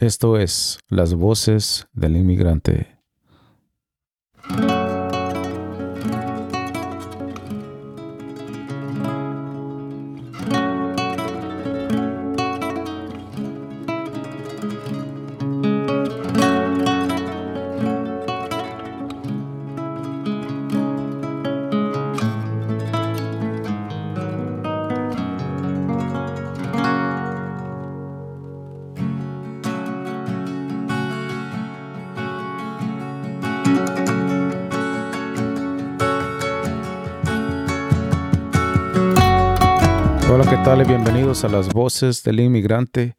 Esto es Las Voces del Inmigrante. Hola, ¿qué tal? Bienvenidos a Las Voces del Inmigrante,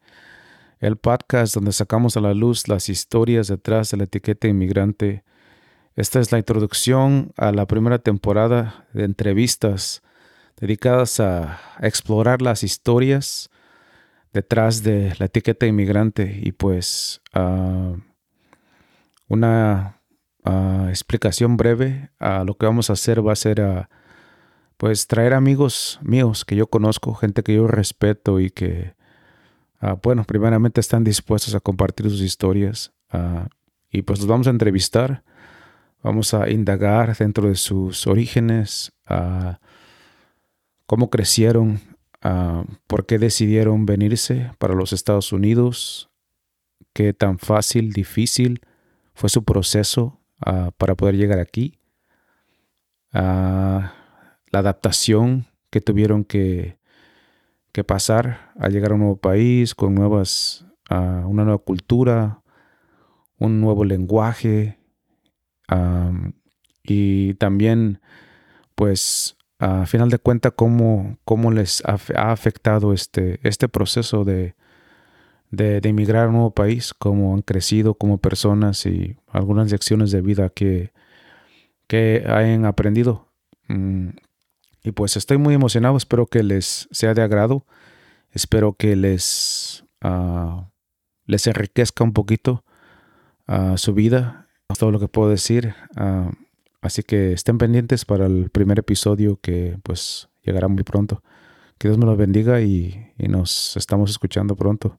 el podcast donde sacamos a la luz las historias detrás de la etiqueta inmigrante. Esta es la introducción a la primera temporada de entrevistas dedicadas a explorar las historias detrás de la etiqueta inmigrante y pues una explicación breve a lo que vamos a hacer va a ser a pues traer amigos míos que yo conozco, gente que yo respeto y que, ah, bueno, primeramente están dispuestos a compartir sus historias ah, y pues los vamos a entrevistar, vamos a indagar dentro de sus orígenes, uh, cómo crecieron, por qué decidieron venirse para los Estados Unidos, qué tan fácil, difícil fue su proceso para poder llegar aquí la adaptación que tuvieron que, que pasar al llegar a un nuevo país, con nuevas, uh, una nueva cultura, un nuevo lenguaje y también, pues, a final de cuentas, cómo, cómo les ha, afectado este, este proceso de, de, de, emigrar a un nuevo país, cómo han crecido como personas y algunas lecciones de vida que, que hayan aprendido. Mm, y pues estoy muy emocionado, espero que les sea de agrado, espero que les, uh, les enriquezca un poquito uh, su vida, todo lo que puedo decir. Uh, así que estén pendientes para el primer episodio que pues llegará muy pronto. Que Dios me los bendiga y, y nos estamos escuchando pronto.